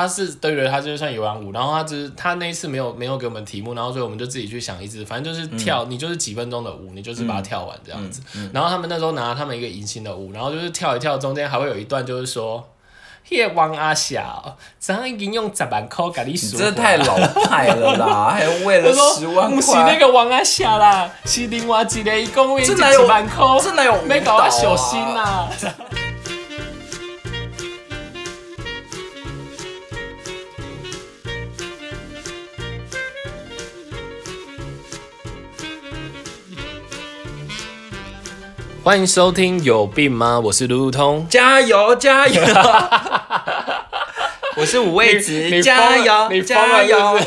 他是对对，他就是算有氧舞，然后他只是他那一次没有没有给我们题目，然后所以我们就自己去想一支，反正就是跳，你就是几分钟的舞，你就是把它跳完这样子。然后他们那时候拿他们一个迎新的舞，然后就是跳一跳，中间还会有一段就是说。叶王阿霞，咱已经用十万块给你赎。这 太老派了啦，还为了十万块。不是那个王阿小啦，是另外一个，一共为几万块，真的有 没搞到小心呐。欢迎收听有病吗？我是路路通，加油加油！我是五味子，加油加油！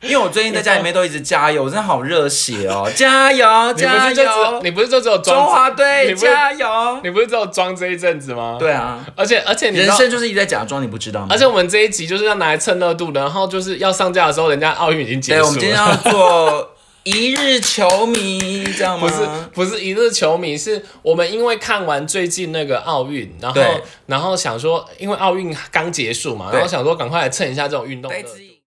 因为我最近在家里面都一直加油，我真的好热血哦！加油加油！你不是就只有中华队加油？你不是只有装这一阵子吗？对啊，而且而且人生就是一直在假装，你不知道吗？而且我们这一集就是要拿来蹭热度的，然后就是要上架的时候，人家奥运已经结束了。我们今天要做。一日球迷，这样吗？不是，不是一日球迷，是我们因为看完最近那个奥运，然后然后想说，因为奥运刚结束嘛，然后想说赶快来蹭一下这种运动的。自己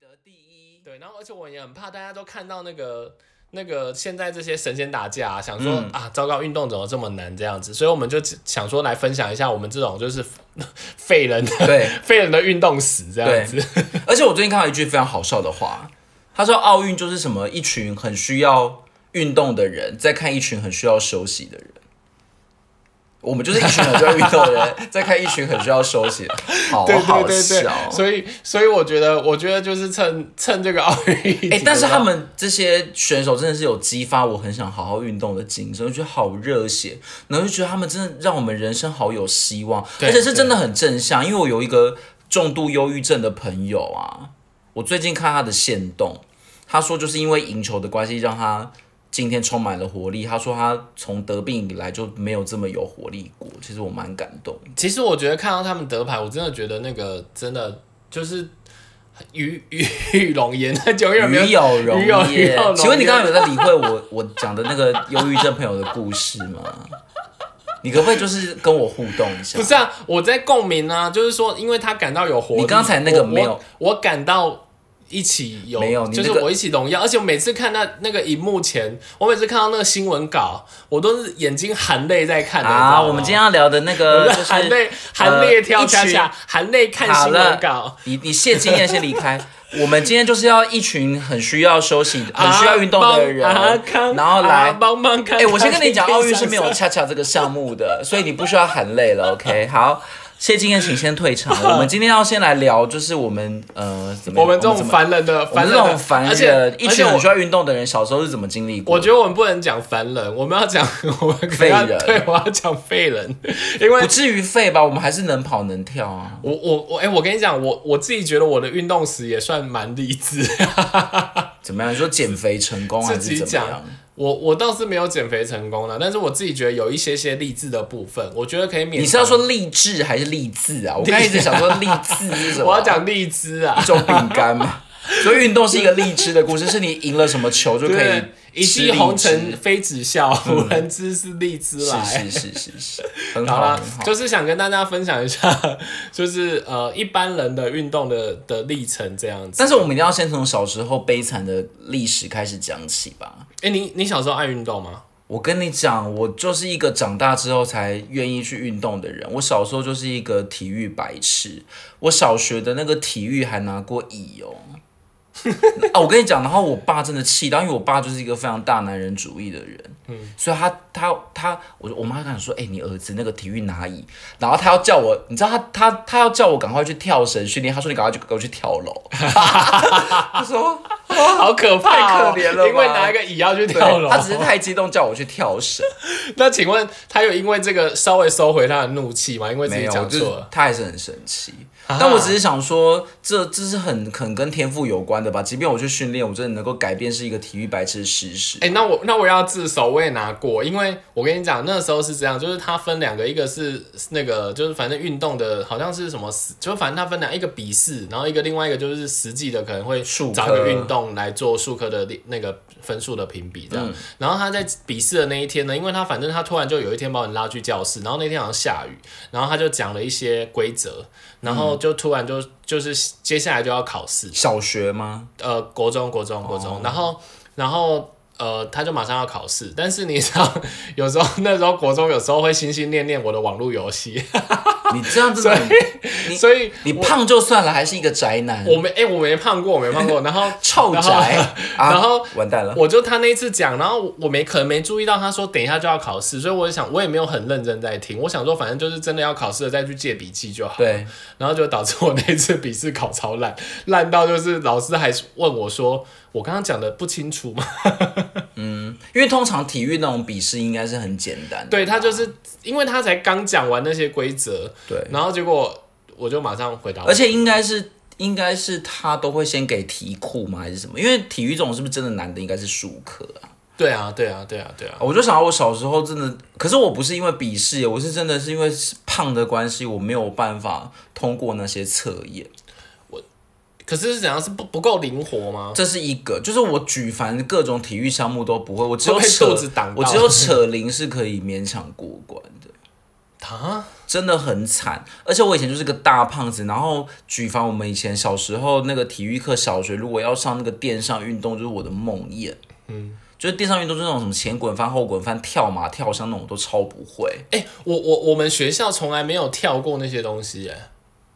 得第一。对，然后而且我也很怕大家都看到那个那个现在这些神仙打架，想说啊，糟糕，运动怎么这么难这样子，所以我们就想说来分享一下我们这种就是 废人的对 废人的运动史这样子。而且我最近看到一句非常好笑的话。他说：“奥运就是什么？一群很需要运动的人在看一群很需要休息的人。我们就是一群很需要运动的人在看一群很需要休息的。好好笑。所以，所以我觉得，我觉得就是趁趁这个奥运。哎，但是他们这些选手真的是有激发我很想好好运动的精神，我觉得好热血，然后就觉得他们真的让我们人生好有希望，而且是真的很正向。因为我有一个重度忧郁症的朋友啊。”我最近看他的线动，他说就是因为赢球的关系，让他今天充满了活力。他说他从得病以来就没有这么有活力过。其实我蛮感动。其实我觉得看到他们得牌，我真的觉得那个真的就是鱼鱼与龙颜，久远没有有容颜。请问你刚刚有在理会我我讲的那个忧郁症朋友的故事吗？你可不可以就是跟我互动一下？不是啊，我在共鸣啊，就是说，因为他感到有活力。你刚才那个没有，我感到。一起有，没有，就是我一起荣耀，而且我每次看那那个荧幕前，我每次看到那个新闻稿，我都是眼睛含泪在看的。啊，我们今天要聊的那个含泪含泪跳恰恰，含泪看新闻稿。你你谢经验先离开。我们今天就是要一群很需要休息、很需要运动的人，然后来帮忙看。哎，我先跟你讲，奥运是没有恰恰这个项目的，所以你不需要含泪了。OK，好。谢金燕，请先退场。我们今天要先来聊，就是我们呃，我们这种凡人的，凡人这种凡人，一群很需要运动的人，小时候是怎么经历过？我觉得我们不能讲凡人，我们要讲我们废人。对，我要讲废人，因为不至于废吧？我们还是能跑能跳啊。我我我，哎，我跟你讲，我我自己觉得我的运动史也算蛮励志。怎么样？你说减肥成功还是怎么样？我我倒是没有减肥成功了，但是我自己觉得有一些些励志的部分，我觉得可以免。你是要说励志还是励志啊？我刚一直想说励志是什么？我要讲励志啊，一种饼干嘛。所以运动是一个励志的故事，是你赢了什么球就可以。一骑红尘妃子笑，无人知是荔枝来。是是是是是，很好啦，就是想跟大家分享一下，就是呃一般人的运动的的历程这样子。但是我们一定要先从小时候悲惨的历史开始讲起吧。哎，你你小时候爱运动吗？我跟你讲，我就是一个长大之后才愿意去运动的人。我小时候就是一个体育白痴，我小学的那个体育还拿过乙哦。啊，我跟你讲，然后我爸真的气到，因为我爸就是一个非常大男人主义的人，嗯，所以他他他，我我妈跟他说，哎，你儿子那个体育哪里？然后他要叫我，你知道他他他要叫我赶快去跳绳训练，他说你赶快去给我去跳楼，他说 好可怕，太可怜了，因为拿一个椅要去跳楼，他只是太激动叫我去跳绳。那请问他有因为这个稍微收回他的怒气吗？因为自己讲错了，他还是很生气。但我只是想说，这这是很很跟天赋有关的吧？即便我去训练，我真的能够改变是一个体育白痴的事实。哎，那我那我要自首，我也拿过，因为我跟你讲，那时候是这样，就是它分两个，一个是那个就是反正运动的，好像是什么，就反正它分两，一个笔试，然后一个另外一个就是实际的，可能会找一个运动动来做数科的那个分数的评比，这嗯样。然后他在笔试的那一天呢，因为他反正他突然就有一天把我拉去教室，然后那天好像下雨，然后他就讲了一些规则，然后就突然就就是接下来就要考试，小学吗？呃，国中国中国哦中，然后然后。呃，他就马上要考试，但是你知道，有时候那时候国中有时候会心心念念我的网络游戏，你这样子，所以，你所以你胖就算了，还是一个宅男，我没哎、我没胖过，我没胖过，然后臭然后宅，啊然后完蛋了。我就他那一次讲，然后我没可能没注意到他说等一下就要考试，所以我就想我也没有很认真在听，我想说反正就是真的要考试了再去借笔记就好。，对，然后就导致我那次笔试考超烂，烂到就是老师还问我说我刚刚讲的不清楚吗？嗯因为通常体育那种笔试应该是很简单的，对他就是因为他才刚讲完那些规则，对，然后结果我就马上回答，而且应该是应该是他都会先给题库吗？还是什么？因为体育这种是不是真的难的？应该是数科啊。对啊对啊对啊对啊，我就想到我小时候真的，可是我不是因为笔试，我是真的是因为胖的关系，我没有办法通过那些测验。可是是怎样是不不够灵活吗？这是一个，就是我举凡各种体育项目都不会，我只有扯我只有扯铃是可以勉强过关的。啊，真的很惨，而且我以前就是个大胖子，然后举凡我们以前小时候那个体育课，小学如果要上那个垫上运动，就是我的梦魇。嗯，就是垫上运动，就是那种什么前滚翻、后滚翻、跳马、跳箱那种，我都超不会。哎、我我我们学校从来没有跳过那些东西，哎，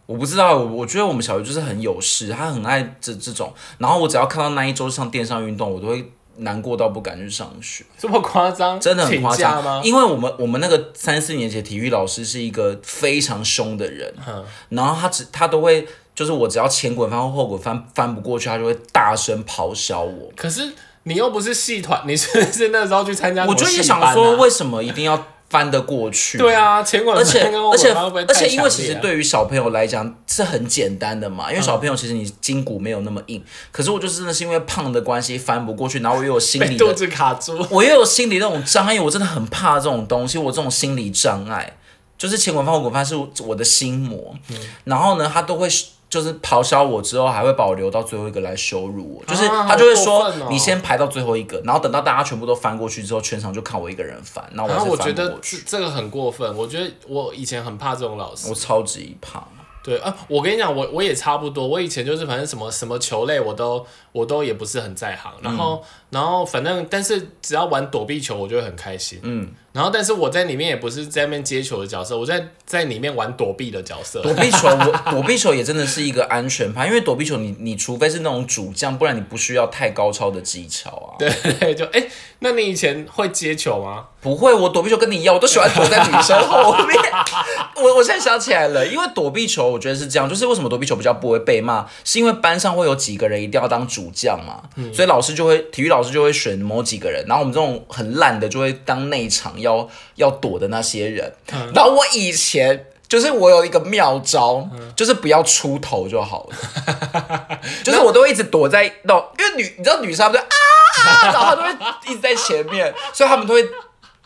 我不知道，我我觉得我们小学就是很有事，他很爱这这种。然后我只要看到那一周上电商运动，我都会难过到不敢去上学。这么夸张？真的很夸张？因为我们我们那个三四年级的体育老师是一个非常凶的人，嗯然后他只他都会就是我只要前滚翻或后滚翻翻不过去，他就会大声咆哮我。可是你又不是戏团，你是不是那时候去参加、我就也想说，为什么一定要翻得过去？对。啊，前滚而且翻后而且而且，因为其实对于小朋友来讲是很简单的嘛，因为小朋友其实你筋骨没有那么硬，可是我就是真的是因为胖的关系翻不过去，然后我又有心理肚子卡住，我又有心理那种障碍，我真的很怕这种东西，我这种心理障碍，就是前滚翻后滚翻是我的心魔。嗯然后呢，他都会就是咆哮我之后，还会把我留到最后一个来羞辱我，就是啊他就会说、你先排到最后一个，然后等到大家全部都翻过去之后，全场就看我一个人翻，那我然还是后我觉得这个很过分，我觉得我以前很怕这种老师。我。超级怕，对啊，我跟你讲，我我也差不多。我以前就是反正什么什么球类我都我都也不是很在行，然后、然后反正但是只要玩躲避球，我就会很开心。嗯，然后但是我在里面也不是在那边接球的角色，我在在里面玩躲避的角色。躲避球，我 躲避球也真的是一个安全牌，因为躲避球你你除非是那种主将，不然你不需要太高超的技巧啊。对对，就哎、那你以前会接球吗？不会，我躲避球跟你一样，我都喜欢躲在女生后面。我我现在想起来了，因为躲避球，我觉得是这样，就是为什么躲避球比较不会被骂，是因为班上会有几个人一定要当主将嘛，所以老师就会体育老师就会选某几个人，然后我们这种很烂的就会当内场要要躲的那些人。然后我以前。就是我有一个妙招，就是不要出头就好了。就是我都会一直躲在那种，因为女你知道女生她们就啊，然后她都会一直在前面，所以他们都会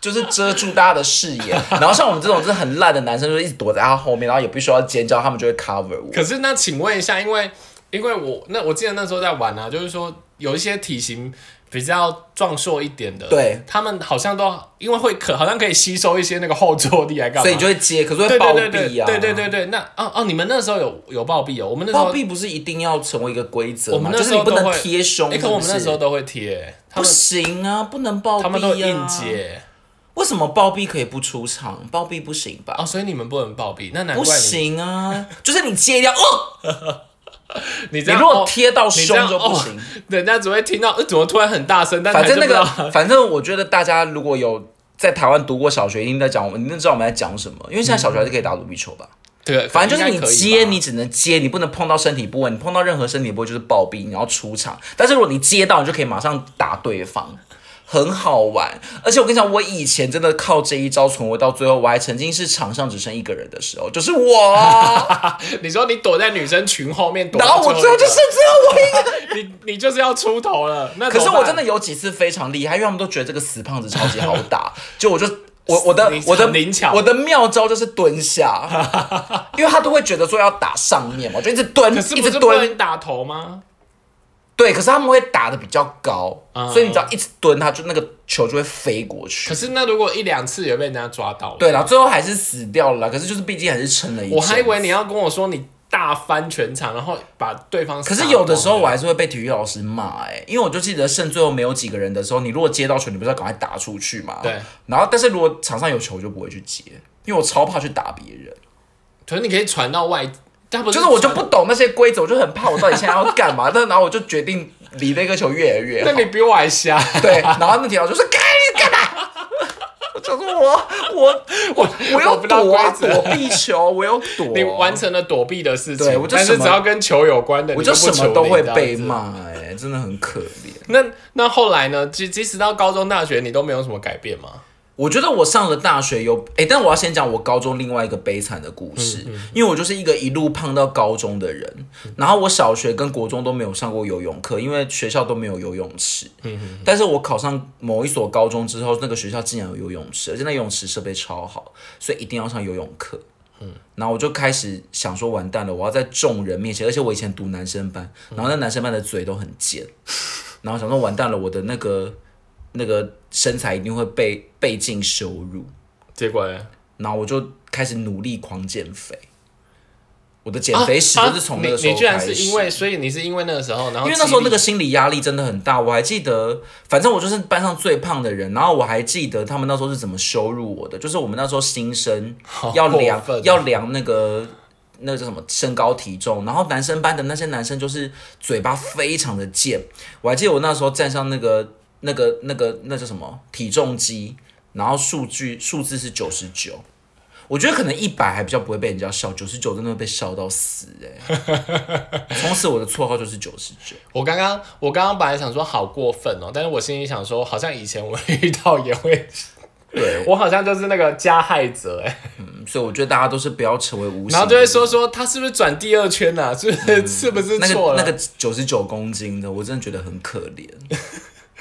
就是遮住大家的视野。然后像我们这种就是很烂的男生，就一直躲在他后面，然后也不需要尖叫，他们就会 cover 我。可是那请问一下，因为因为我那我记得那时候在玩啊，就是说有一些体型比较壮硕一点的，对，他们好像都因为会可好像可以吸收一些那个后坐力来干嘛，所以你就会接，可是会对暴毙啊！对对对对，那哦哦，你们那时候有有暴毙哦，我们那时候暴毙不是一定要成为一个规则？我们那时候都会贴胸，哎，可我们那时候都会贴，不行啊，不能暴毙啊！他们都硬接为什么暴毙可以不出场，暴毙不行吧？哦，所以你们不能暴毙，那难不怪你行啊，就是你接掉，哦，你这样你如果哦贴到胸就不行。人家只会听到呃怎么突然很大声，但反正那个反正我觉得大家如果有在台湾读过小学，一定在讲，你一定知道我们在讲什么。因为现在小学还是可以打躲避球吧，对，反正就是你接，你只能接，你不能碰到身体部位，你碰到任何身体部位就是暴毙，你要出场。但是如果你接到，你就可以马上打对方。很好玩，而且我跟你讲，我以前真的靠这一招存活到最后，我还曾经是场上只剩一个人的时候，就是我，你说你躲在女生群后面躲然后我最后就剩只有我一个。你你就是要出头了。那可是我真的有几次非常厉害，因为他们都觉得这个死胖子超级好打，就我就我我的我的灵巧。我的妙招就是蹲下，因为他都会觉得说要打上面嘛，我就一直蹲，一直蹲，打头吗？对，可是他们会打的比较高，啊所以你只要一直蹲，他就那个球就会飞过去可。是那如果一两次也被人家抓到，对啦，最后还是死掉了啦，可是就是毕竟还是撑了一阵。我还以为你要跟我说你大翻全场，然后把对方。可是有的时候我还是会被体育老师骂哎、因为我就记得剩最后没有几个人的时候，你如果接到球，你不是要赶快打出去嘛？对。然后，但是如果场上有球，我就不会去接，因为我超怕去打别人。可是你可以传到外，就是我就不懂那些规则，我就很怕我到底现在要干嘛。但然后我就决定离那个球越来越远。那你比我还瞎。对，然后那条就说：“干你干嘛？” 我就说我我我我有 我不知道躲啊，躲避球，我有躲。你完成了躲避的事情，对我就但是只要跟球有关的，我就什么都会。被骂，哎，真的很可怜。那那后来呢？即即使到高中、大学，你都没有什么改变吗？我觉得我上了大学有，哎、但我要先讲我高中另外一个悲惨的故事，因为我就是一个一路胖到高中的人，然后我小学跟国中都没有上过游泳课，因为学校都没有游泳池。但是我考上某一所高中之后，那个学校竟然有游泳池，而且那游泳池设备超好，所以一定要上游泳课。然后我就开始想说，完蛋了，我要在众人面前，而且我以前读男生班，然后那男生班的嘴都很尖，然后想说完蛋了，我的那个那个身材一定会被被尽羞辱，结果呢？然后我就开始努力狂减肥。我的减肥史啊就是从那个时候你你居然。是因为，所以你是因为那个时候，然后因为那时候那个心理压力真的很大，我还记得，反正我就是班上最胖的人，然后我还记得他们那时候是怎么羞辱我的，就是我们那时候新生要量要量那个那个叫什么身高体重，然后男生班的那些男生就是嘴巴非常的贱，我还记得我那时候站上那个那个那个那叫什么体重机，然后数据数字是九十九。我觉得可能一百还比较不会被人家笑，九十九真的会被笑到死哎、从此我的绰号就是九十九。我刚刚我刚刚本来想说好过分哦，但是我心里想说，好像以前我遇到也会，对，我好像就是那个加害者哎，所以我觉得大家都是不要成为无。然后就会说说他是不是转第二圈呐、啊？是不是、是不是错了？个那个九十九公斤的，我真的觉得很可怜。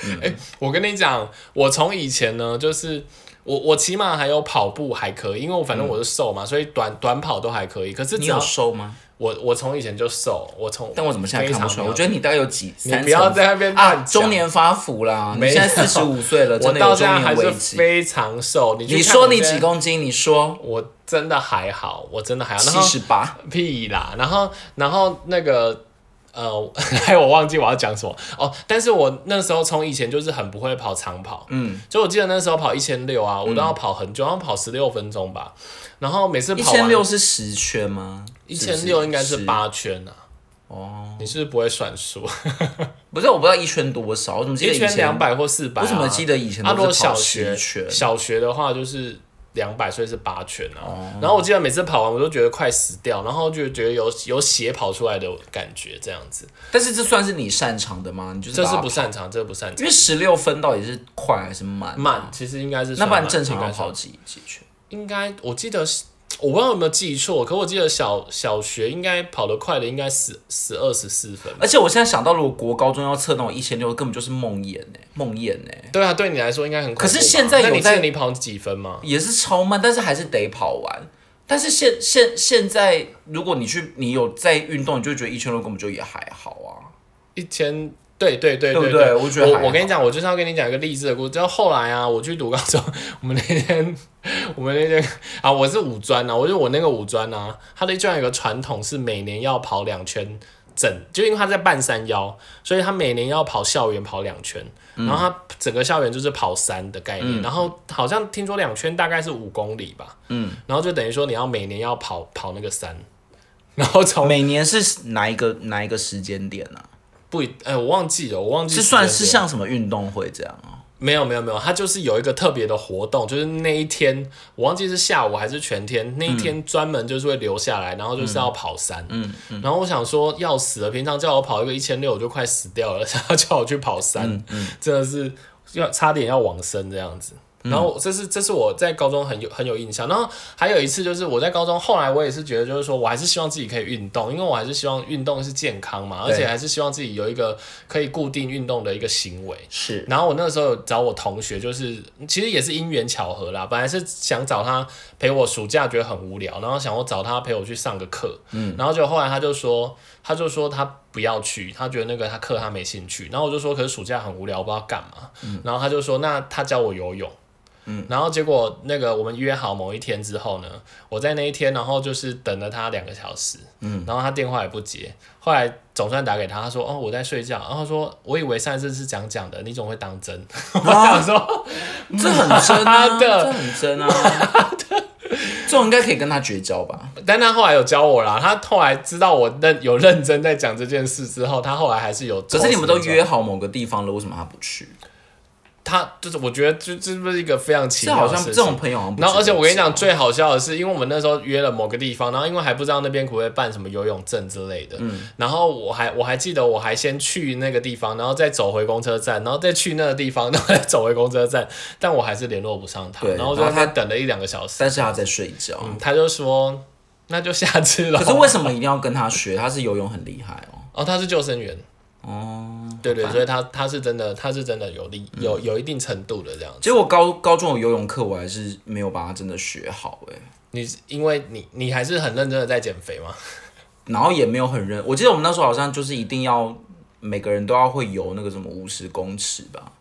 我跟你讲，我从以前呢，就是我我起码还有跑步还可以，因为我反正我是瘦嘛，所以短短跑都还可以。可是你有只要瘦吗？我我从以前就瘦，我从但我怎么现在看不出来？我觉得得你大概有几你三不要在那边乱啊，讲中年发福啦！你没有现在四十五岁了，我真的有中到现在还是年危机。非常瘦。你去你说你现在几公斤？你说我真的还好，我真的还好。然七后十八。屁啦，然后然后那个呃，还有 我忘记我要讲什么哦。但是我那时候从以前就是很不会跑长跑，嗯，就我记得那时候跑一千六啊，我都要跑很久，要跑十六分钟吧。然后每次一跑一千六是十圈吗？一千六应该是。八圈啊。哦，你是不是不会算数？不是，我不知道一圈多少，我怎么记得一圈两？百或四百、啊？我怎么记得以前都是跑小学？小学的话就是两百，所以是八圈啊。哦然后我记得每次跑完我都觉得快死掉，然后就觉得有有血跑出来的感觉，这样子。但是这算是你擅长的吗？你就是这是不擅长，这个不擅长。因为十六分到底是快还是慢？慢，其实应该是那不然正常要跑几几圈？应该我记得是，我不知道有没有记错，可我记得小小学应该跑得快的应该十十二十四分。而且我现在想到，如果国高中要测那种一千六，根本就是梦魇呢，梦魇呢，对啊，对你来说应该很。可是现在有在你跑几分吗？也是超慢，但是还是得跑完。但是现现现在，如果你去你有在运动，你就觉得一千六根本就也还好啊。一千。对对对对对我觉得我我跟你讲，我就是要跟你讲一个励志的故事。就后来啊，我去读高中，我们那天我们那天啊，我是五专啊，我就我那个五专啊，他的居然有个传统是每年要跑两圈整，就因为他在半山腰，所以他每年要跑校园跑两圈，然后他整个校园就是跑山的概念，然后好像听说两圈大概是五公里吧，嗯，然后就等于说你要每年要跑跑那个山，然后从每年是哪一个哪一个时间点呢、不一，哎、我忘记了，我忘记是算是像什么运动会这样哦？没有没有没有，它就是有一个特别的活动，就是那一天我忘记是下午还是全天，那一天专门就是会留下来，然后就是要跑山。嗯，然后我想说要死了，平常叫我跑一个一千六我就快死掉了，想要叫我去跑山，真的是要差点要往生这样子。然后这是这是我在高中很有很有印象，然后还有一次就是我在高中，后来我也是觉得就是说我还是希望自己可以运动，因为我还是希望运动是健康嘛，而且还是希望自己有一个可以固定运动的一个行为。是然后我那个时候有找我同学，就是其实也是因缘巧合啦，本来是想找他陪我暑假觉得很无聊，然后想我找他陪我去上个课，嗯，然后就后来他就说，他就说他不要去，他觉得那个他课他没兴趣，然后我就说可是暑假很无聊，我不知道干嘛，嗯然后他就说那他教我游泳。嗯，然后结果那个我们约好某一天之后呢，我在那一天，然后就是等了他两个小时，嗯，然后他电话也不接，后来总算打给他，他说哦我在睡觉，然后他说我以为上一次是讲讲的，你总会当真，我想说这很真啊，这很真啊。这种应该可以跟他绝交吧？但他后来有教我啦，他后来知道我认有认真在讲这件事之后，他后来还是有。可是你们都约，好某个地方了，为什么他不去？他就是我觉得这这不是一个非常奇这妙的事情。好像这种朋友好像不值得交。然后，而且我跟你讲，最好笑的是，因为我们那时候约了某个地方，然后因为还不知道那边可不可以办什么游泳证之类的，嗯然后我还我还记得我还先去那个地方，然后再走回公车站，然后再去那个地方，然后再走回公车站，但我还是联络不上他，对然后就然后他他等了一两个小时，但是他在睡觉。嗯他就说那就下次了。可是为什么一定要跟他学？他是游泳很厉害哦。哦，他是救生员。哦，对对，所以他他是真的，他是真的有力有有一定程度的这样子。结果高高中有游泳课，我还是没有把它真的学好哎、你因为你你还是很认真的在减肥嘛？然后也没有很认。我记得我们那时候好像就是一定要每个人都要会游那个什么五十公尺吧，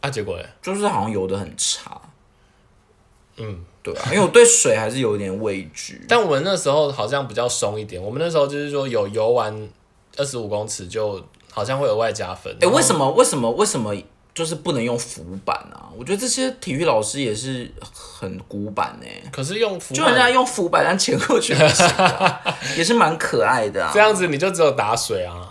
啊，结果嘞，就是好像游的很差。嗯，对啊，因为我对水还是有点畏惧。但我们那时候好像比较松一点，我们那时候就是说有游完二十五公尺就好像会额外加分。哎、为什么？么为什么为什么就是不能用浮板啊？我觉得这些体育老师也是很古板哎、可是用浮就人家用浮板，但前后全啊、也是蛮可爱的啊。这样子，你就只有打水啊。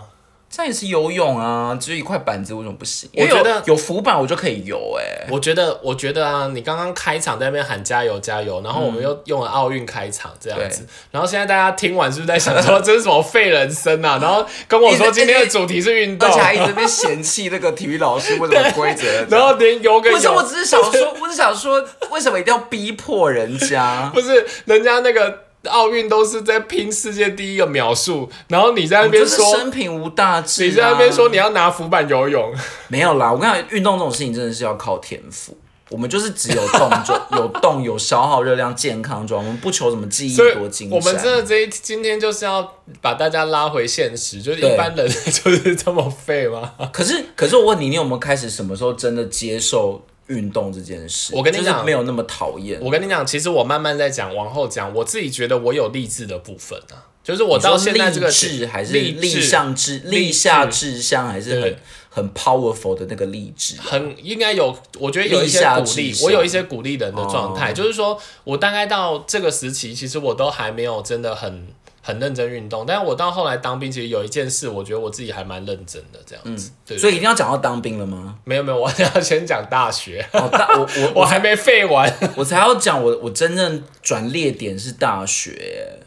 这样也是游泳啊，只有一块板子为什么不行？我觉得有有浮板我就可以游哎、我觉得，我觉得啊，你刚刚开场在那边喊加油加油，然后我们又用了奥运开场这样子，然后现在大家听完是不是在想说这是什么废人生啊？然后跟我说今天的主题是运动而且，还一直在那边嫌弃那个体育老师为什么规则。然后连游个不是，我，只是想说，我只是想说，为什么一定要逼迫人家？不是人家那个奥运都是在拼世界第一个秒数，然后你在那边说。生平无大志、啊。你在那边说你要拿浮板游泳，没有啦，我跟你讲，运动这种事情真的是要靠天赋。我们就是只有动就 有动，有消耗热量，健康状，我们不求什么记忆多精我们。真的这一今天就是要把大家拉回现实，就是一般人 就是这么废吗？可是，可是我问你，你有没有开始什么时候真的接受运动这件事？我跟你讲没有那么讨厌。我跟你讲，其实我慢慢在讲，往后讲，我自己觉得我有励志的部分啊，就是我到现在这个励志还是励立志上志、励立下志志向，还是很很 powerful 的那个励志。很应该有，我觉得有一些鼓励，我有一些鼓励人的状态，哦就是说我大概到这个时期，其实我都还没有真的很很认真运动，但是我到后来当兵，其实有一件事，我觉得我自己还蛮认真的这样子，对，所以一定要讲到当兵了吗？没有没有，我要先讲大学，哦，大我我 我还没废完，我才要讲我我真正转捩点是大学。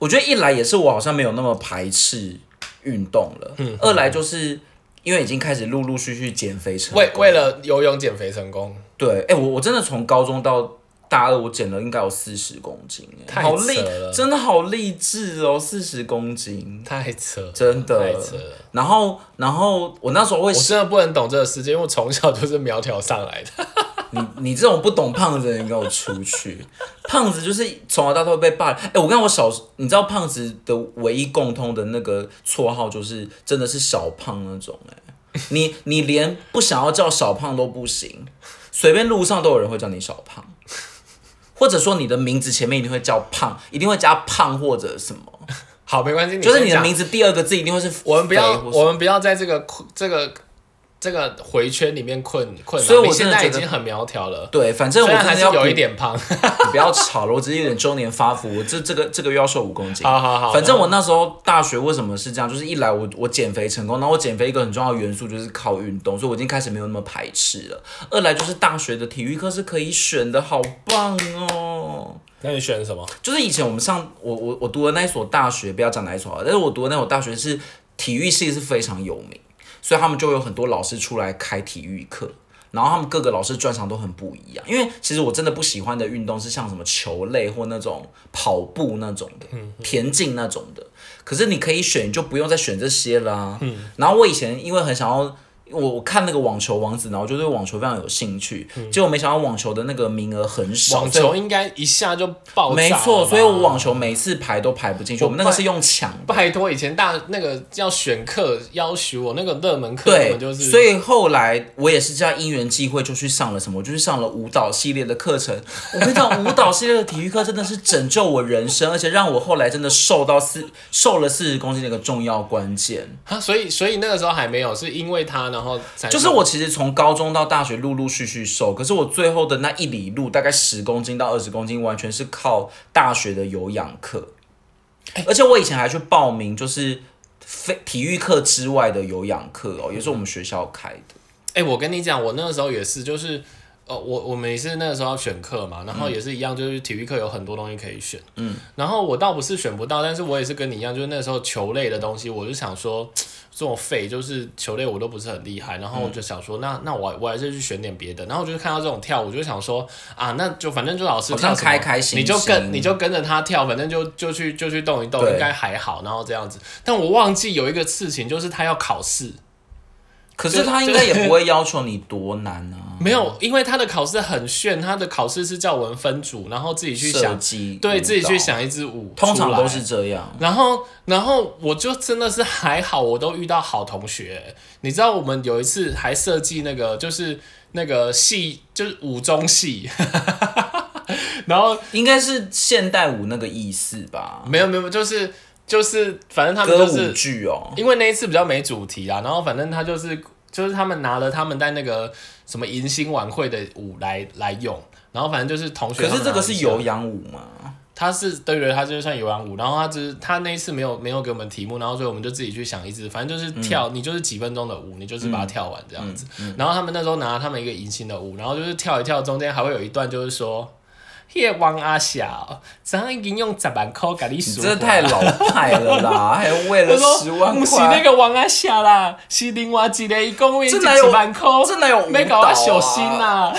我觉得一来也是我好像没有那么排斥运动了，嗯二来就是因为已经开始陆陆续续减肥成功。为为了游泳减肥成功，对，哎、我我真的从高中到大二，我减了应该有四十公斤，哎，太好励扯了，真的好励志哦，四十公斤，太扯了，真的太扯了。然后然后我那时候会我真的不能懂这个世界，因为我从小就是苗条上来的。你你这种不懂胖子的人，给我出去！胖子就是从小到大都会被霸凌。哎、我跟我小，你知道胖子的唯一共通的那个绰号就是真的是小胖那种、哎，你你连不想要叫小胖都不行，随便路上都有人会叫你小胖，或者说你的名字前面一定会叫胖，一定会加胖或者什么，好，没关系，就是你的名字第二个字一定会是我们不要，我们不要在这个这个这个回圈里面困困。所以我现在已经很苗条了，对，反正我还是要鼓一点胖。你不要吵了，我只是有点中年发福，我这这个这个月要瘦五公斤。好好好，反正我那时候大学为什么是这样，就是一来我我减肥成功，然后我减肥一个很重要的元素就是靠运动，所以我已经开始没有那么排斥了。二来就是大学的体育课是可以选的，好棒哦！那你选什么？就是以前我们上我我我读的那一所大学，不要讲哪一所好了，但是我读的那所大学是体育系是非常有名，所以他们就有很多老师出来开体育课。然后他们各个老师专长都很不一样。因为其实我真的不喜欢的运动是像什么球类或那种跑步那种的，田径那种的。可是你可以选，就不用再选这些啦。然后我以前因为很想要。我我看那个网球王子，然后就对网球非常有兴趣，结果没想到网球的那个名额很少，网球应该一下就爆炸。没错，所以我网球每次排都排不进去。我们那个是用抢，拜托，以前大那个要选课要求我那个热门课，对，就是。所以后来我也是这样因缘际会就去上了什么，我就去上了舞蹈系列的课程。我跟你讲，舞蹈系列的体育课真的是拯救我人生，而且让我后来真的瘦到四瘦了四十公斤的一个重要关键。啊，所以所以那个时候还没有，是因为他然后就是我其实从高中到大学陆陆续续瘦，可是我最后的那一里路大概十公斤到二十公斤，完全是靠大学的有氧课。而且我以前还去报名，就是非体育课之外的有氧课哦，也是我们学校开的。哎，我跟你讲，我那个时候也是，就是呃，我我们也是那个时候要选课嘛，然后也是一样，就是体育课有很多东西可以选。嗯，然后我倒不是选不到，但是我也是跟你一样，就是那时候球类的东西，我就想说。这种废就是球类我都不是很厉害，然后我就想说，那那我我还是去选点别的。然后我就看到这种跳，我就想说啊，那就反正就老师跳开开心，你就跟你就跟着他跳，反正就就去就去动一动，应该还好。然后这样子，但我忘记有一个事情，就是他要考试。可是他应该 也不会要求你多难啊。没有，因为他的考试很炫，他的考试是叫我们分组，然后自己去想，对自己去想一支舞，通常都是这样。然后，然后我就真的是还好，我都遇到好同学。你知道，我们有一次还设计那个，就是那个戏，就是舞中戏，然后应该是现代舞那个意思吧？没有，没有，就是就是，反正他们就是剧哦。因为那一次比较没主题啊，然后反正他就是。就是他们拿了他们在那个什么迎新晚会的舞来来用，然后反正就是同学。可是这个是有氧舞吗？他是对对，他就是算有氧舞，然后他只是他那一次没有没有给我们题目，然后所以我们就自己去想一支，反正就是跳，你就是几分钟的舞，你就是把它跳完这样子。然后他们那时候拿他们一个迎新的舞，然后就是跳一跳，中间还会有一段就是说。叶王阿晓，咱已经用十万块给你赎。这太老派了啦，还为了十万块。不是那个王阿霞啦，是另外一个，一共为几万块。这哪有？没搞到小心呐。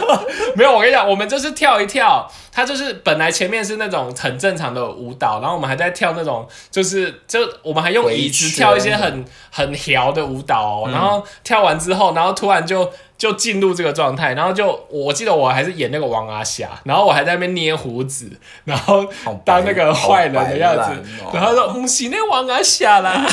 没有，我跟你讲，我们就是跳一跳，他就是本来前面是那种很正常的舞蹈，然后我们还在跳那种，就是就我们还用椅子跳一些很很摇的舞蹈，然后跳完之后，然后突然就。就进入这个状态，然后就我记得我还是演那个王阿霞，然后我还在那边捏胡子，然后当那个坏人的样子，然后说不是那王阿霞啦，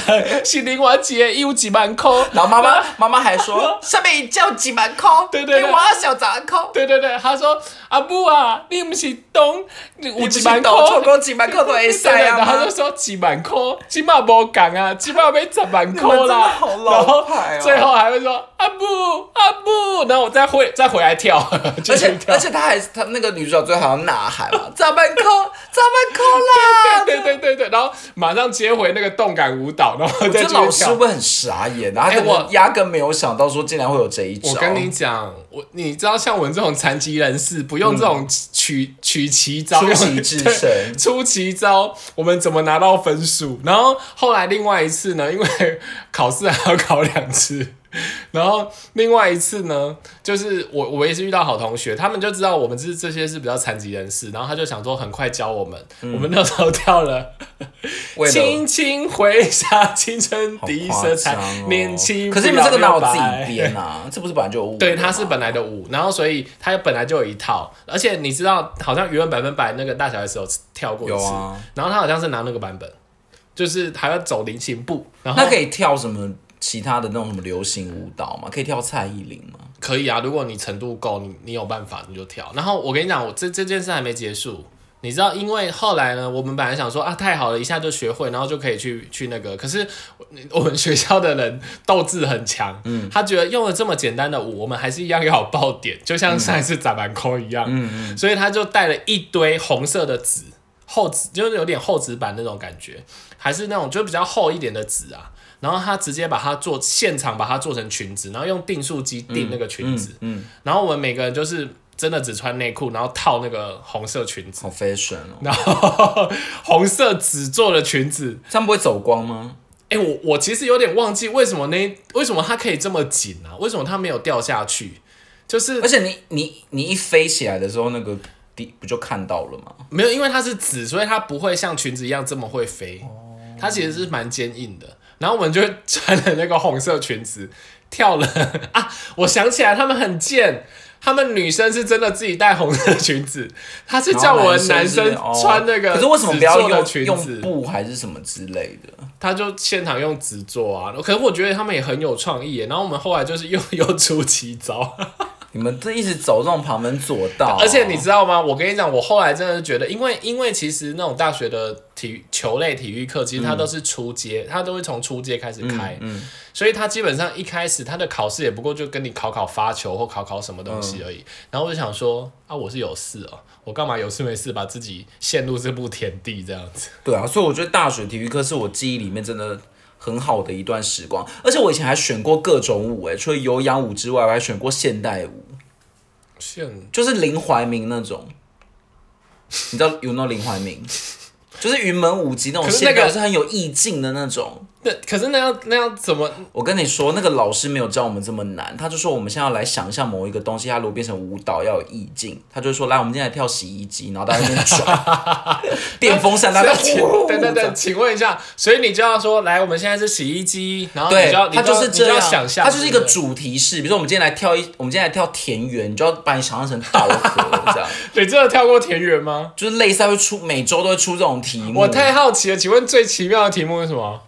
是林华杰有几万块，然后妈妈妈妈还说上面叫几万块，对对对，王阿小杂块，对对对，他说阿母啊，你不是懂有几万块，错过几万块都会塞啊，然后就说几万块，起码无讲啊，起码要十万块啦，然后最后还会说阿布阿布。然后我再回再回来跳，而且而且他还他那个女主角最后还要呐喊嘛，咋办扣咋办扣啦？对对对对，然后马上接回那个动感舞蹈，然后再老师会很傻眼，然后我压根没有想到说竟然会有这一招。我跟你讲，我你知道像我们这种残疾人士，不用这种取取奇招，出奇制胜，出奇招，我们怎么拿到分数？然后后来另外一次呢，因为 考试还要考两次。然后另外一次呢，就是我我也是遇到好同学，他们就知道我们是这些是比较残疾人士，然后他就想说很快教我们。我们那时候跳了 《轻轻回想青春第一色彩》，年轻。可是你们这个哪有自己编啊？这不是本来就有舞？对，它是本来的舞，然后所以它本来就有一套。而且你知道，好像语文百分百那个大小 S 有跳过一次，然后他好像是拿那个版本，就是还要走菱形步，然后他可以跳什么？其他的那种什么流行舞蹈嘛，可以跳蔡依林吗？可以啊，如果你程度够，你你有办法你就跳。然后我跟你讲，我这这件事还没结束，你知道，因为后来呢，我们本来想说啊，太好了，一下就学会，然后就可以去去那个。可是我们学校的人斗志很强，嗯，他觉得用了这么简单的舞，我们还是一样要爆点，就像上一次砸板扣一样，嗯嗯，所以他就带了一堆红色的纸，厚纸就是有点厚纸板那种感觉，还是那种就比较厚一点的纸啊。然后他直接把它做现场，把它做成裙子，然后用订书机订那个裙子。嗯，然后我们每个人就是真的只穿内裤，然后套那个红色裙子。好 fashion 哦！然后红色纸做的裙子，这样不会走光吗？哎，我我其实有点忘记为什么那为什么它可以这么紧啊？为什么它没有掉下去？就是而且你你你一飞起来的时候，那个地不就看到了吗？没有，因为它是纸，所以它不会像裙子一样这么会飞。它其实是蛮坚硬的。然后我们就穿了那个红色裙子跳了 啊！我想起来，他们很贱，他们女生是真的自己带红色裙子，他是叫我们男生穿那个、可是为什么不要用裙子？用布还是什么之类的？他就现场用纸做啊。可是我觉得他们也很有创意耶。然后我们后来就是又又 出奇招。你们这一直走这种旁门左道，而且你知道吗？我跟你讲，我后来真的是觉得，因为因为其实那种大学的体育球类体育课，其实它都是初阶，它都会从初阶开始开，嗯，所以它基本上一开始它的考试也不过就跟你考考发球或考考什么东西而已。然后我就想说啊，我是有事哦，我干嘛有事没事把自己陷入这步田地这样子？对啊，所以我觉得大学体育课是我记忆里面真的。很好的一段时光，而且我以前还选过各种舞，哎，除了有氧舞之外，我还选过现代舞，现就是林怀民那种，你知道有那林怀民，就是云门舞集那种，线条是很有意境的那种。那可是那要那要怎么？我跟你说，那个老师没有教我们这么难，他就说我们现在要来想象某一个东西，它如果变成舞蹈要有意境，他就说来，我们今天来跳洗衣机，然后大家边转 电风扇，大家对对对，请问一下，所以你就要说来，我们现在是洗衣机，然后对，他就是这样想象，它就是一个主题式，比如说我们今天来跳一，我们今天来跳田园，你就要把你想象成稻禾这样。你真的跳过田园吗？就是类似会出每周都会出这种题目，我太好奇了，请问最奇妙的题目是什么？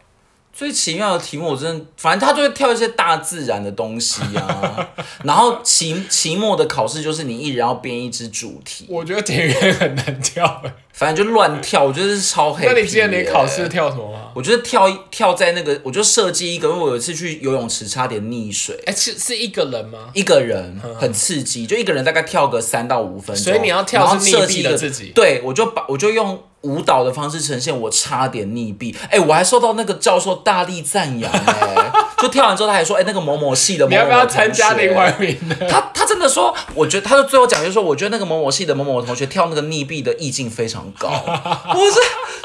最奇妙的题目，我真的，反正他就会跳一些大自然的东西啊。然后期期末的考试就是你一人要编一支主题。我觉得田园很难跳，反正就乱跳，我觉得是超黑。那你记得你考试跳什么吗？我觉得跳跳在那个，我就设计一个，因为我有一次去游泳池差点溺水。哎，是是一个人吗？一个人，很刺激，就一个人大概跳个三到五分钟。所以你要跳是设计的自己。对，我就把我就用。舞蹈的方式呈现，我差点溺毙，哎，我还受到那个教授大力赞扬，哎，就跳完之后他还说，哎，那个某某系的某某你要不要参加林怀民他他真的说，我觉得他的最后讲就是说，我觉得那个某某系的某某同学跳那个溺毙的意境非常高，我是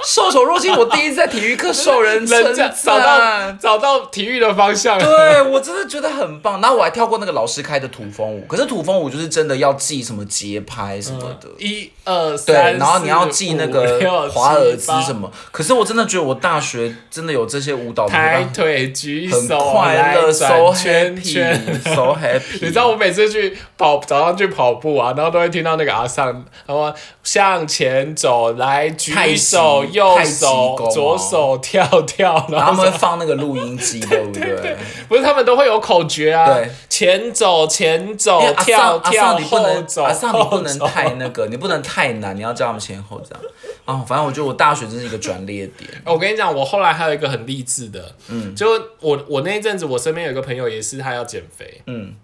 受宠若惊，我第一次在体育课受人称赞，找到找到体育的方向，对我真的觉得很棒。然后我还跳过那个老师开的土风舞，可是土风舞就是真的要记什么节拍什么的，一二三，对，然后你要记那个。华尔兹什么？可是我真的觉得我大学真的有这些舞蹈，抬腿举手，很快乐，so happy，so happy。你知道我每次去跑早上去跑步啊，然后都会听到那个阿尚，他说向前走，来举手，右手，左手跳跳，然后 他们会放那个录音机，对不对？不是，他们都会有口诀啊，对，前走，前走，跳跳，后走，阿尚你不能太那个，你不能太难，你要叫他们前后这样。哦，反正我觉得我大学真是一个转捩点。我跟你讲，我后来还有一个很励志的，嗯，就我我那一阵子，我身边有一个朋友也是他要减肥，嗯，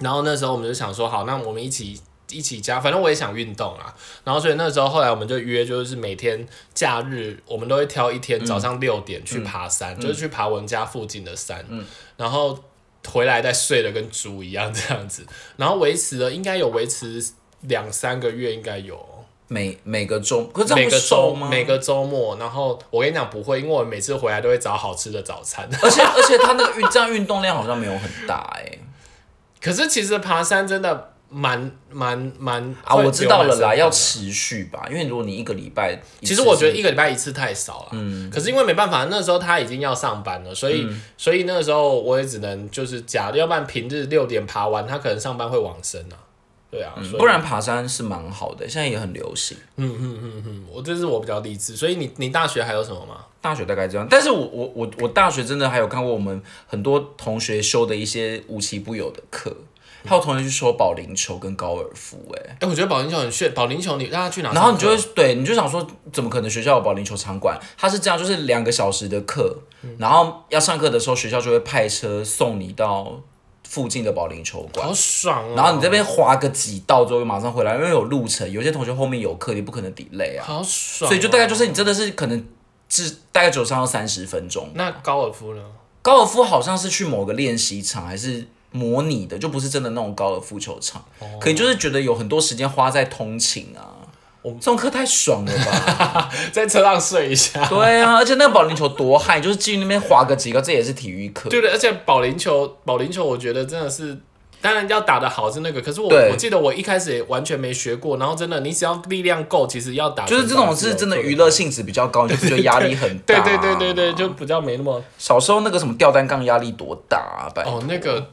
然后那时候我们就想说，好，那我们一起一起加，反正我也想运动啊，然后所以那时候后来我们就约，就是每天假日我们都会挑一天早上六点去爬山，就是去爬我们家附近的山，嗯，然后回来再睡的跟猪一样这样子，然后维持了应该有维持两三个月，应该有。每每个周，每个周吗？每个周末，然后我跟你讲不会，因为我每次回来都会找好吃的早餐。而且而且他那个运这样运动量好像没有很大哎。可是其实爬山真的蛮蛮蛮啊，我知道了啦，要持续吧，因为如果你一个礼拜，其实我觉得一个礼拜一次太少了。嗯。可是因为没办法，那时候他已经要上班了，所以所以那个时候我也只能就是假，要不然平日六点爬完，他可能上班会往生啊。对啊，不然爬山是蛮好的，现在也很流行。嗯嗯嗯嗯，我这是我比较励志，所以你你大学还有什么吗？大学大概这样，但是我我我我大学真的还有看过我们很多同学修的一些无奇不有的课，还有同学去修保龄球跟高尔夫，哎哎，我觉得保龄球很炫，保龄球你让他去哪？然后你就会对，你就想说，怎么可能学校有保龄球场馆？他是这样，就是两个小时的课，然后要上课的时候，学校就会派车送你到。附近的保龄球馆，好爽哦！然后你这边滑个几道之后，马上回来，因为有路程。有些同学后面有课，你不可能 delay 啊。好爽！所以就大概就是你真的是可能只大概走上要三十分钟。那高尔夫呢？高尔夫好像是去某个练习场还是模拟的，就不是真的那种高尔夫球场。可能就是觉得有很多时间花在通勤啊。这种课太爽了吧，在车上睡一下。对啊，而且那个保龄球多嗨，就是进去那边划个几个，这也是体育课。对的，而且保龄球，保龄球，我觉得真的是当然要打得好是那个，可是我我记得我一开始也完全没学过，然后真的你只要力量够，其实要打就是这种是真的娱乐性质比较高，你就觉得压力很大。对对对对对，就比较没那么小时候那个什么吊单杠压力多大啊！哦那个。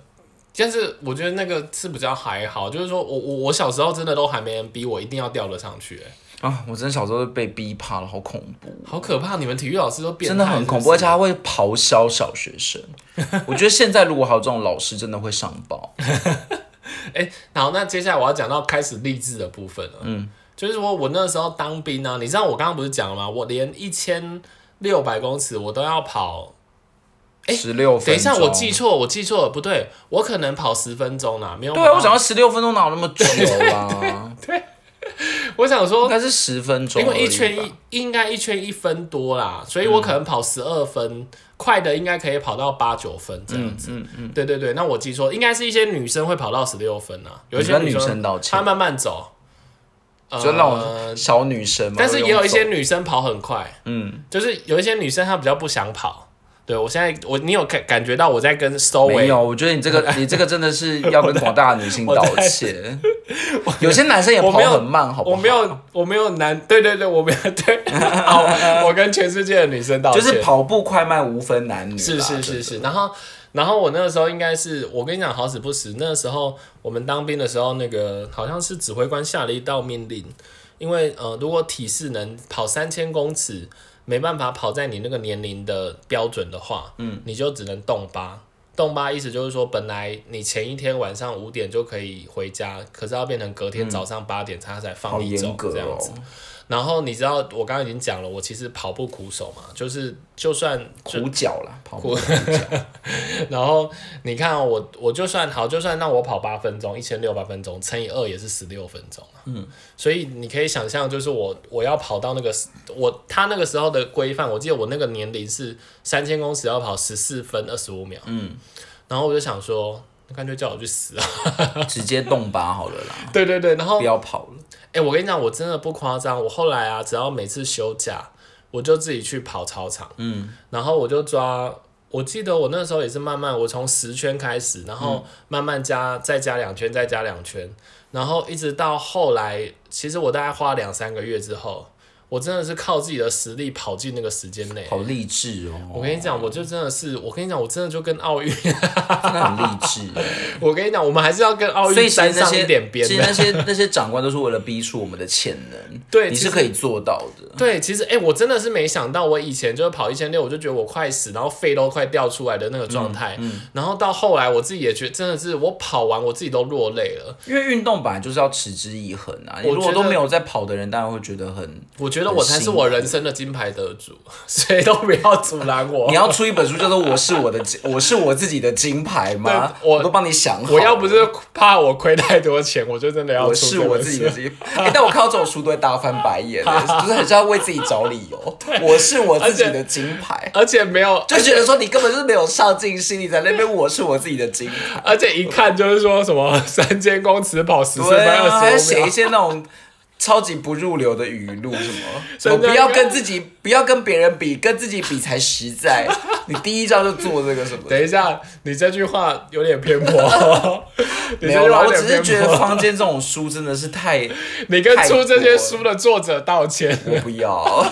但是我觉得那个是比较还好，就是说我我我小时候真的都还没人逼我一定要吊得上去、欸，啊，我真的小时候被逼怕了，好恐怖。好可怕！你们体育老师都变真的很恐怖，而且他会咆哮小学生。我觉得现在如果还有这种老师，真的会上报。哎、好，那接下来我要讲到开始励志的部分了。嗯，就是说我那时候当兵呢、你知道我刚刚不是讲了吗？我连一千六百公尺我都要跑。十六分钟。等一下，我记错，我记错了，不对，我可能跑十分钟啦，没有对啊，我想要十六分钟哪有那么久啊？对？我想说应，该是十分钟。因为一圈一应该一圈一分多啦，所以我可能跑十二分，快的应该可以跑到八九分这样子。嗯嗯，对对对，那我记错，应该是一些女生会跑到十六分啊，有一些女生她慢慢走，就那种呃小女生嘛。但是也有一些女生跑很快，嗯，就是有一些女生她比较不想跑。对我现在我你有感感觉到我在跟收尾没有，我觉得你这个 你这个真的是要跟广大的女性道歉。有些男生也跑很慢，好不好？我没有我没有男对对对我没有对，好，我跟全世界的女生道歉，就是跑步快慢无分男女。是是是是，然后然后我那个时候应该是我跟你讲好死不死，那个时候我们当兵的时候，那个好像是指挥官下了一道命令，因为呃如果体适能跑三千公尺没办法跑在你那个年龄的标准的话，嗯，你就只能动八。动八意思就是说，本来你前一天晚上五点就可以回家，可是要变成隔天早上八点他才放好你走这样子。。然后你知道我刚刚已经讲了，我其实跑步苦手嘛，就是就算就苦脚啦，跑步苦 然后你看哦、我我就算好，就算让我跑八分钟，一千六百分钟乘以二也是十六分钟啊嗯，所以你可以想象，就是我我要跑到那个我他那个时候的规范，我记得我那个年龄是三千公尺要跑十四分二十五秒。嗯，然后我就想说，那干脆叫我去死啊！直接动吧好了啦，对对对，然后不要跑了。哎、我跟你讲，我真的不夸张。我后来啊，只要每次休假，我就自己去跑操场，嗯，然后我就抓。我记得我那时候也是慢慢，我从十圈开始，然后慢慢加，再加两圈，再加两圈，然后一直到后来，其实我大概花两三个月之后，我真的是靠自己的实力跑进那个时间内。好励志哦！我跟你讲，我就真的是，我跟你讲，我真的就跟奥运，很励志。我跟你讲，我们还是要跟奥运沾上一点边的。其实那些那些长官都是为了逼出我们的潜能，对你是可以做到的。对，其实哎、我真的是没想到，我以前就是跑一千六，我就觉得我快死，然后肺都快掉出来的那个状态。然后到后来，我自己也觉得真的是，我跑完我自己都落泪了。因为运动本来就是要持之以恒啊！你我如果都没有在跑的人，当然会觉得很。我觉得我才是我人生的金牌得主，谁都不要阻拦我你。要出一本书叫做《我是我的金，我是我自己的金牌》吗？我我都帮你想好。我要不是怕我亏太多钱，我就真的要我是我自己的金 但我看到这种书都会大翻白眼，就是很像为自己找理由。我是我自己的金牌，而且没有，就觉得说你根本就是没有上进心，你在那边我是我自己的金牌。而且一看就是说什么三千公尺跑十四分对啊，还二十五秒，写一些那种超级不入流的语录，什么 什么不要跟自己，不要跟别人比，跟自己比才实在。你第一招就做这个什么？等一下，你这句话有点偏颇。你没有啦，我只是觉得坊间这种书真的是太，你跟出这些太书的作者道歉。我不要，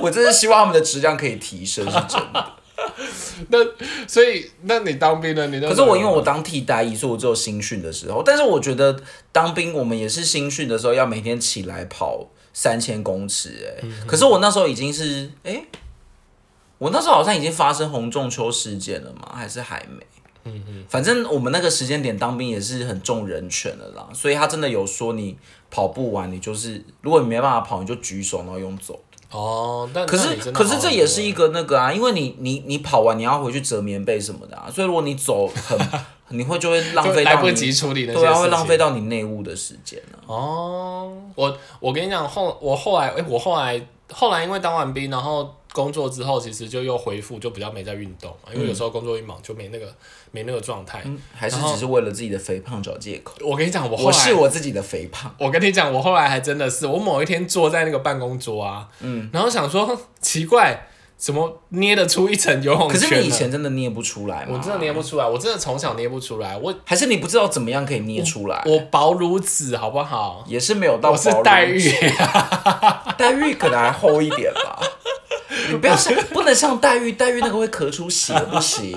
我真是希望他们的质量可以提升，是真的。那所以，那你当兵呢？你那可是我因为我当替代役，所以我只有新训的时候。但是我觉得当兵，我们也是新训的时候要每天起来跑三千公尺、哎、可是我那时候已经是，哎、我那时候好像已经发生洪仲秋事件了吗？还是还没？嗯嗯，反正我们那个时间点当兵也是很重人权的啦，所以他真的有说你跑不完，你就是如果你没办法跑，你就举手然后用走。哦，但可是可是这也是一个那个啊，因为你你你跑完你要回去折棉被什么的啊，所以如果你走很，你会就会浪费来不及处理那些对啊，会浪费到你内务的时间啊。哦。我我跟你讲后我后来哎、我后来后来因为当完兵，然后工作之后，其实就又恢复，就比较没在运动嘛，因为有时候工作一忙就没那个没那个状态。嗯，还是只是为了自己的肥胖找借口。我跟你讲，我后我是我自己的肥胖，我跟你讲，我后来还真的是，我某一天坐在那个办公桌啊，嗯，然后想说奇怪，怎么捏得出一层游泳可圈可？是你以前真的捏不出来？我真的捏不出来，我真的从小捏不出来，我还是你不知道怎么样可以捏出来？我薄如纸，好不好？也是没有到我是黛玉，黛玉可能还厚一点吧。你 不要像，不能像黛玉，黛玉那个会咳出血，不行。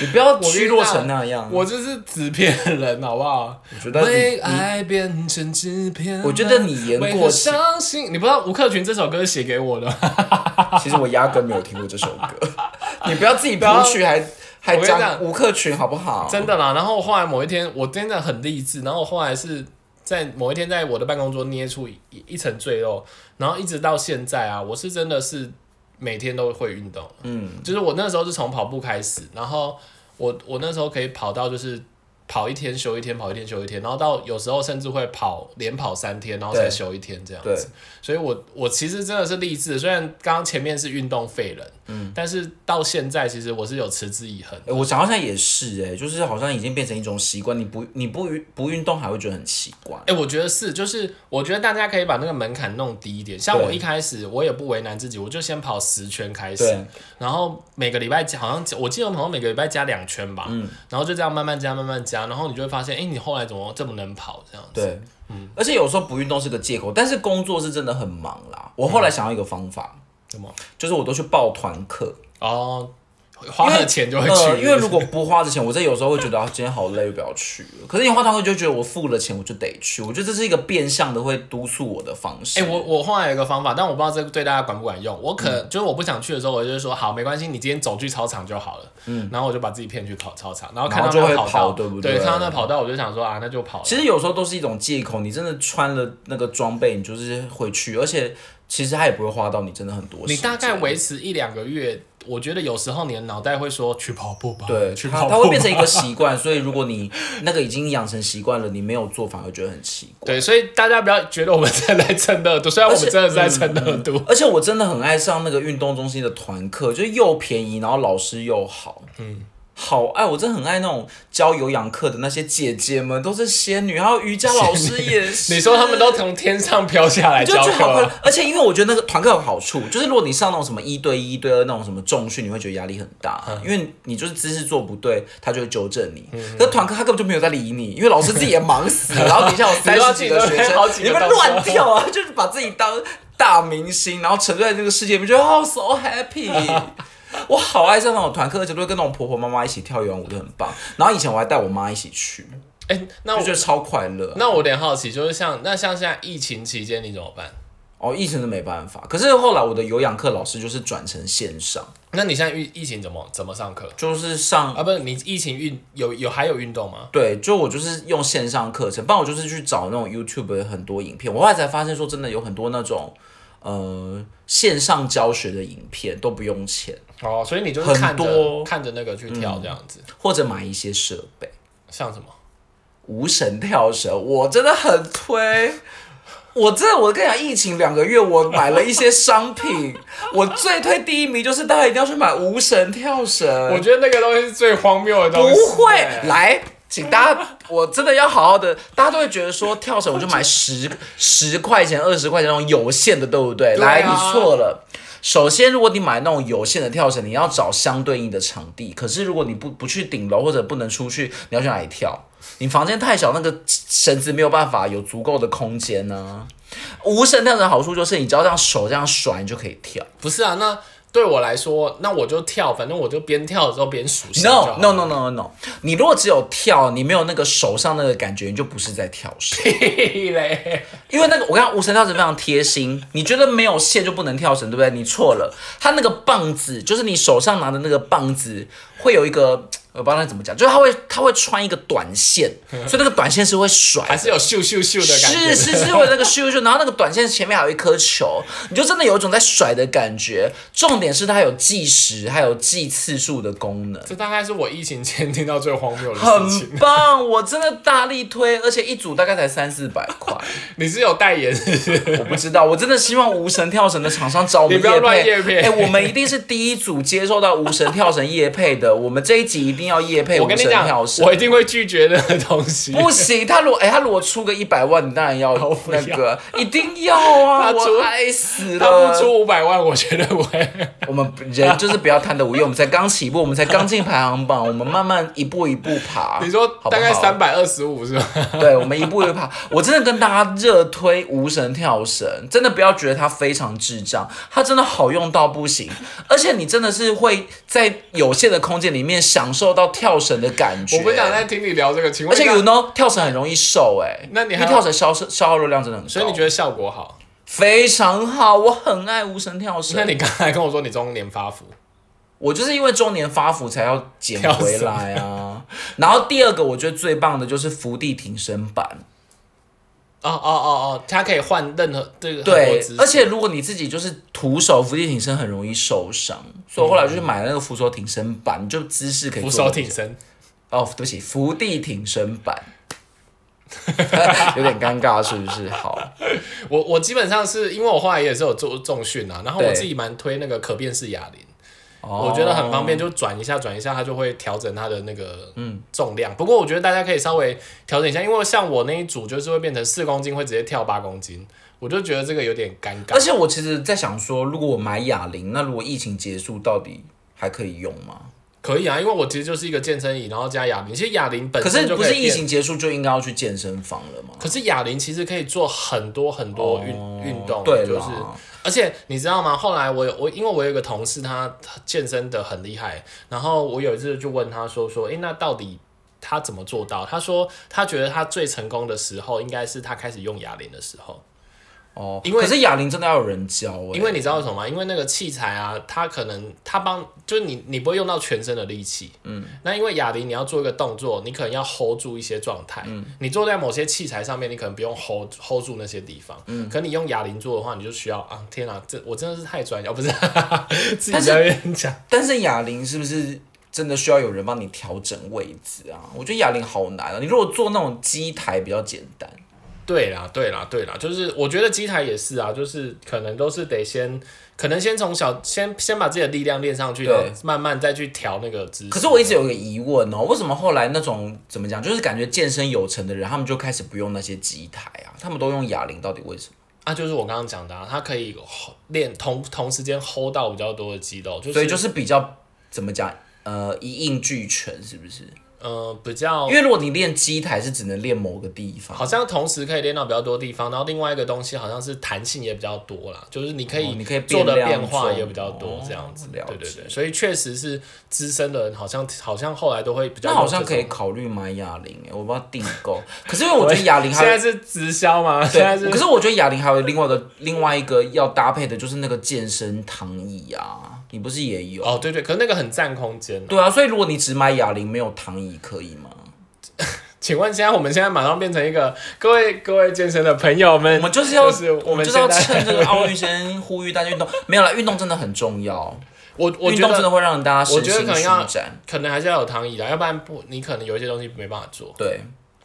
你不要虚弱成那样。我就是纸片人，好不好？我觉得为你，爱变成纸片人，我觉得你言过为何其伤心。你不知道吴克群这首歌是写给我的吗？其实我压根没有听过这首歌。你不要自己谱曲还还讲讲吴克群好不好？真的啦。然后后来某一天，我真的很励志。然后我后来是在某一天，在我的办公桌捏出一一层赘肉，然后一直到现在啊，我是真的是每天都会运动。嗯，就是我那时候是从跑步开始，然后我我那时候可以跑到就是跑一天休一天，跑一天休一天，然后到有时候甚至会跑连跑三天，然后才休一天这样对子。所以我我其实真的是励志，虽然刚刚前面是运动废人，嗯，但是到现在其实我是有持之以恒的。欸我想好像也是哎、就是好像已经变成一种习惯，你不你不运不运动还会觉得很奇怪。哎、我觉得是，就是我觉得大家可以把那个门槛弄低一点。像我一开始，我也不为难自己，我就先跑十圈开始，然后每个礼拜加，好像我记得我好像每个礼拜加两圈吧，嗯然后就这样慢慢加，慢慢加，然后你就会发现，哎、你后来怎么这么能跑这样子？对，而且有时候不运动是个借口，但是工作是真的很忙啦。我后来想到一个方法，什么？就是我都去报团课，哦，花了钱就会去，呃，因为如果不花这钱，我真有时候会觉得啊，今天好累，不要去了。可是你花团课就觉得我付了钱，我就得去。我觉得这是一个变相的会督促我的方式。哎、我我后来有一个方法，但我不知道这个对大家管不管用。我可能、就是我不想去的时候，我就说好，没关系，你今天走去操场就好了。嗯，然后我就把自己骗去跑操场，然后看到跑道，对不对对？看到那跑道，我就想说啊，那就跑。其实有时候都是一种借口，你真的穿了那个装备，你就是会去，而且其实它也不会花到你真的很多。你大概维持一两个月，我觉得有时候你的脑袋会说去跑步吧，对，去跑步，它它会变成一个习惯，所以如果你那个已经养成习惯了，你没有做反而觉得很奇怪。对，所以大家不要觉得我们在来蹭热度，虽然我们真的是在蹭热度。而且我真的很爱上那个运动中心的团课，就又便宜，然后老师又好，嗯，好爱，我真的很爱那种教有氧课的那些姐姐们，都是仙女，还有瑜伽老师也是。你说他们都从天上飘下来就教课觉得好快乐啊，，而且因为我觉得那个团课有好处，就是如果你上那种什么一对一、一对二那种什么重训，你会觉得压力很大，嗯因为你就是姿势做不对，他就会纠正你。可是团课他根本就没有在理你，因为老师自己也忙死了，然后底下有三十几个学生，你们乱跳啊，就是把自己当大明星，然后沉醉在这个世界里面，觉得哦 so happy。我好爱上那种团课，而且都会跟那种婆婆妈妈一起跳游泳舞，就很棒。然后以前我还带我妈一起去，哎、那我就觉得超快乐。那我有点好奇，就是像那像现在疫情期间你怎么办？哦，疫情是没办法，可是后来我的有氧课老师就是转成线上。那你现在疫疫情怎么怎么上课就是上啊？不是你疫情运有有还有运动吗？对，就我就是用线上课程，不然我就是去找那种 YouTube 的很多影片。我后来才发现说，真的有很多那种呃线上教学的影片都不用钱，哦，所以你就是看着多看着那个去跳这样子，或者买一些设备。像什么？无绳跳绳，我真的很推。我真的，我跟你讲，疫情两个月，我买了一些商品，我最推第一名就是大家一定要去买无绳跳绳。我觉得那个东西是最荒谬的东西。不会，来，请大家，我真的要好好的，大家都会觉得说跳绳我就买十十块钱、二十块钱那种有限的，对不对？对啊来，你错了。首先，如果你买那种有线的跳绳，你要找相对应的场地。可是，如果你不不去顶楼或者不能出去，你要去哪里跳？你房间太小，那个绳子没有办法有足够的空间呢、无绳跳绳的好处就是，你只要这样手这样甩，你就可以跳。不是啊，那对我来说，那我就跳，反正我就边跳的时候边数 No 好 no no no no，你如果只有跳，你没有那个手上那个感觉，你就不是在跳绳。屁嘞！因为那个我刚刚无绳跳绳非常贴心，你觉得没有线就不能跳绳，对不对？你错了，它那个棒子就是你手上拿的那个棒子会有一个。我不知道那怎么讲，就是他会他会穿一个短线，所以那个短线是会甩，还是有咻咻咻的感觉。是是是，为了那个咻咻，然后那个短线前面还有一颗球，你就真的有一种在甩的感觉。重点是它有计时，还有计次数的功能。这大概是我疫情前听到最荒谬的事很情。棒，我真的大力推，而且一组大概才三四百块，你是有代言是是？我不知道，我真的希望无绳跳绳的厂商找我们你不要乱业配哎、我们一定是第一组接受到无绳跳绳叶配的，我们这一集一定定要夜配我跟你讲。我一定会拒绝那个东西。不行，他如果哎、他如果出个一百万，你当然要那个，一定要啊！我爱死他了。不出五百万，我绝对不会。我们人就是不要贪得无厌，我们才刚起步，我们才刚进排行榜，我们慢慢一步一步爬。你说大概好三百二十五是吧？对，我们一步一步爬。我真的跟大家热推无绳跳绳，真的不要觉得它非常智障，它真的好用到不行，而且你真的是会在有限的空间里面享受到跳绳的感觉。我不想再听你聊这个，情况而且 you know 跳绳很容易瘦哎、那你还因为跳绳消消耗热量真的很高，所以你觉得效果好？非常好，我很爱无绳跳绳。那你刚才跟我说你中年发福，我就是因为中年发福才要减回来啊。然后第二个我觉得最棒的就是伏地挺身板，哦哦哦哦，它可以换任何这个很多对姿，势而且如果你自己就是徒手伏地挺身很容易受伤，所以我后来就去买了那个扶手挺身板，就姿势可以扶手挺身。哦，对不起，伏地挺身板。有点尴尬，是不是？好，我我基本上是因为我后来也是有做重训啊，然后我自己蛮推那个可变式哑铃。哦我觉得很方便，就转一下转一下，它就会调整它的那个嗯重量。不过我觉得大家可以稍微调整一下，因为像我那一组就是会变成四公斤会直接跳八公斤，我就觉得这个有点尴尬而。且我其实在想说，如果我买哑铃，那如果疫情结束，到底还可以用吗？可以啊，因为我其实就是一个健身椅，然后加哑铃。其实哑铃本身就不是疫情结束就应该要去健身房了吗？可是哑铃其实可以做很多很多运运、动，哦对就是，而且你知道吗？后来我有我因为我有一个同事，他他健身的很厉害，然后我有一次就问他说说，诶，那到底他怎么做到？他说他觉得他最成功的时候，应该是他开始用哑铃的时候。哦，因为可是哑铃真的要有人教哎、因为你知道为什么吗？因为那个器材啊，它可能它帮，就是你你不会用到全身的力气，嗯，那因为哑铃你要做一个动作，你可能要 hold 住一些状态，嗯，你坐在某些器材上面，你可能不用 hold hold 住那些地方，嗯，可你用哑铃做的话，你就需要啊，天啊，这我真的是太专业，哦，不是 自己但是在那边讲，但是哑铃是不是真的需要有人帮你调整位置啊？我觉得哑铃好难啊！你如果做那种机台比较简单，对啦，对啦，对啦，就是我觉得机台也是啊，就是可能都是得先，可能先从小先先把自己的力量练上去，慢慢再去调那个姿势。可是我一直有个疑问哦，为什么后来那种怎么讲，就是感觉健身有成的人，他们就开始不用那些机台啊，他们都用哑铃，到底为什么？啊，就是我刚刚讲的、啊，它可以练同同时间 hold 到比较多的肌肉，就是所以就是比较怎么讲，呃，一应俱全，是不是？呃比较因为如果你练机台是只能练某个地方，好像同时可以练到比较多地方，然后另外一个东西好像是弹性也比较多啦，就是你可以、哦你可以做的变化也比较多哦这样子，对对对，所以确实是资深的人好像好像后来都会比较那好像可以。考虑买哑铃哎，我不知道订购。可是因为我觉得 哑铃还现在是直销吗？现在对，是可是我觉得哑铃还有另外一个另外一个要搭配的就是那个健身躺椅啊，你不是也有？哦，对对，可是那个很占空间、对啊，所以如果你只买哑铃没有躺椅可以吗？请问现在我们现在马上变成一个各位各位健身的朋友们，我们就是要，就是我们就是要趁这个奥运先呼吁大家运动。没有了，运动真的很重要，我我觉得真的会让大家我觉得可能要。可能还是要有躺椅的，要不然不你可能有一些东西没办法做。对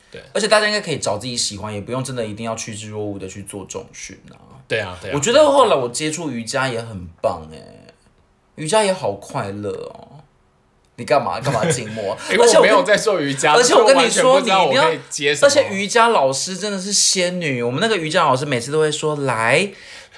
对，而且大家应该可以找自己喜欢，也不用真的一定要趋之若鹜的去做重训啊。对啊，对啊。我觉得后来我接触瑜伽也很棒哎、瑜伽也好快乐哦。你干嘛干嘛静默？因为而且我没有在做瑜伽，而且我跟你说你一定要接。而且瑜伽老师真的是仙女，我们那个瑜伽老师每次都会说来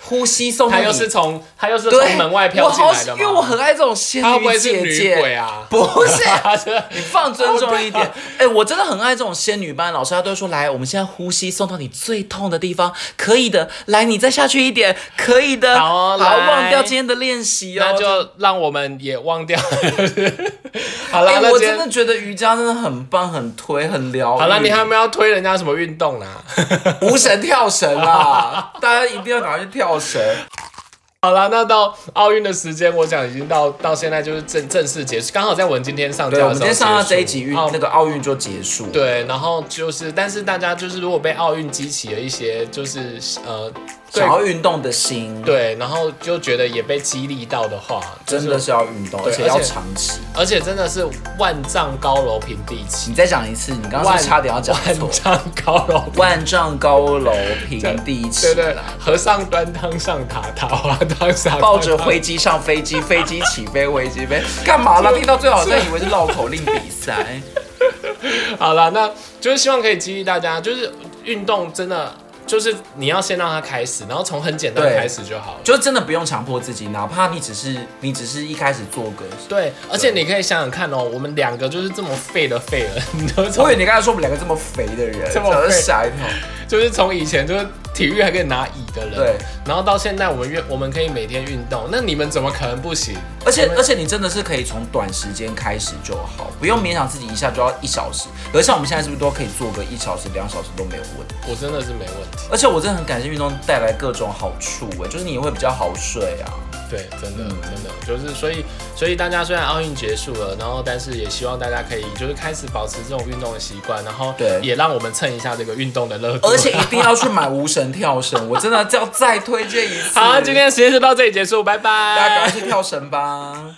呼吸送你他又是从他又是对从门外我好飘进来的吗？因为我很爱这种仙他不女会是女姐姐。鬼啊？不是，你放尊重一点。哎、我真的很爱这种仙女班老师，他都会说来，我们现在呼吸送到你最痛的地方，可以的。来，你再下去一点，可以的。好哦好，来忘掉今天的练习哦。那就让我们也忘掉。好哎、啦，我真的觉得瑜伽真的很棒，很推，很疗。好了，你还没有要推人家什么运动啦？无绳跳绳啦，大家一定要赶快去跳绳。好了，那到奥运的时间，我想已经到到现在就是正正式结束，刚好在我们今天上架，的时候我们今天上到这一集运奥那个奥运就结束。对，然后就是，但是大家就是如果被奥运激起了一些就是呃对想要运动的心，对，然后就觉得也被激励到的话，真的是要运动，而且要长期。而且真的是万丈高楼平地起，你再讲一次，你刚刚差点要讲错万。丈高楼万丈高楼平地起对，对，和尚端汤上塔，塔滑汤下抱着飞机上飞机，飞机起飞，飞机飞，干嘛啦？听到最好像以为是绕口令比赛。好了，那就是希望可以激励大家，就是运动真的就是你要先让他开始，然后从很简单的开始就好了。就真的不用强迫自己，哪怕你只是你只是一开始做个。对，而且你可以想想看哦，我们两个就是这么废的废人，你都我以为你刚才说我们两个这么肥的人，这么真的废吓一跳。就是从以前就是体育还可以拿乙的人，对，然后到现在我们运我们可以每天运动，那你们怎么可能不行？而且而且你真的是可以从短时间开始就好，不用勉强自己一下就要一小时。可是像我们现在是不是都可以做个一小时、两小时都没有问题？我真的是没问题。而且我真的很感谢运动带来各种好处，哎，就是你也会比较好睡啊。对，真的、嗯真的就是，所以所以大家虽然奥运结束了，然后但是也希望大家可以就是开始保持这种运动的习惯，然后对也让我们蹭一下这个运动的热度。而且一定要去买 无绳跳绳，我真的要再推荐一次。好，今天的时间就到这里结束，拜拜。大家赶快去跳绳吧。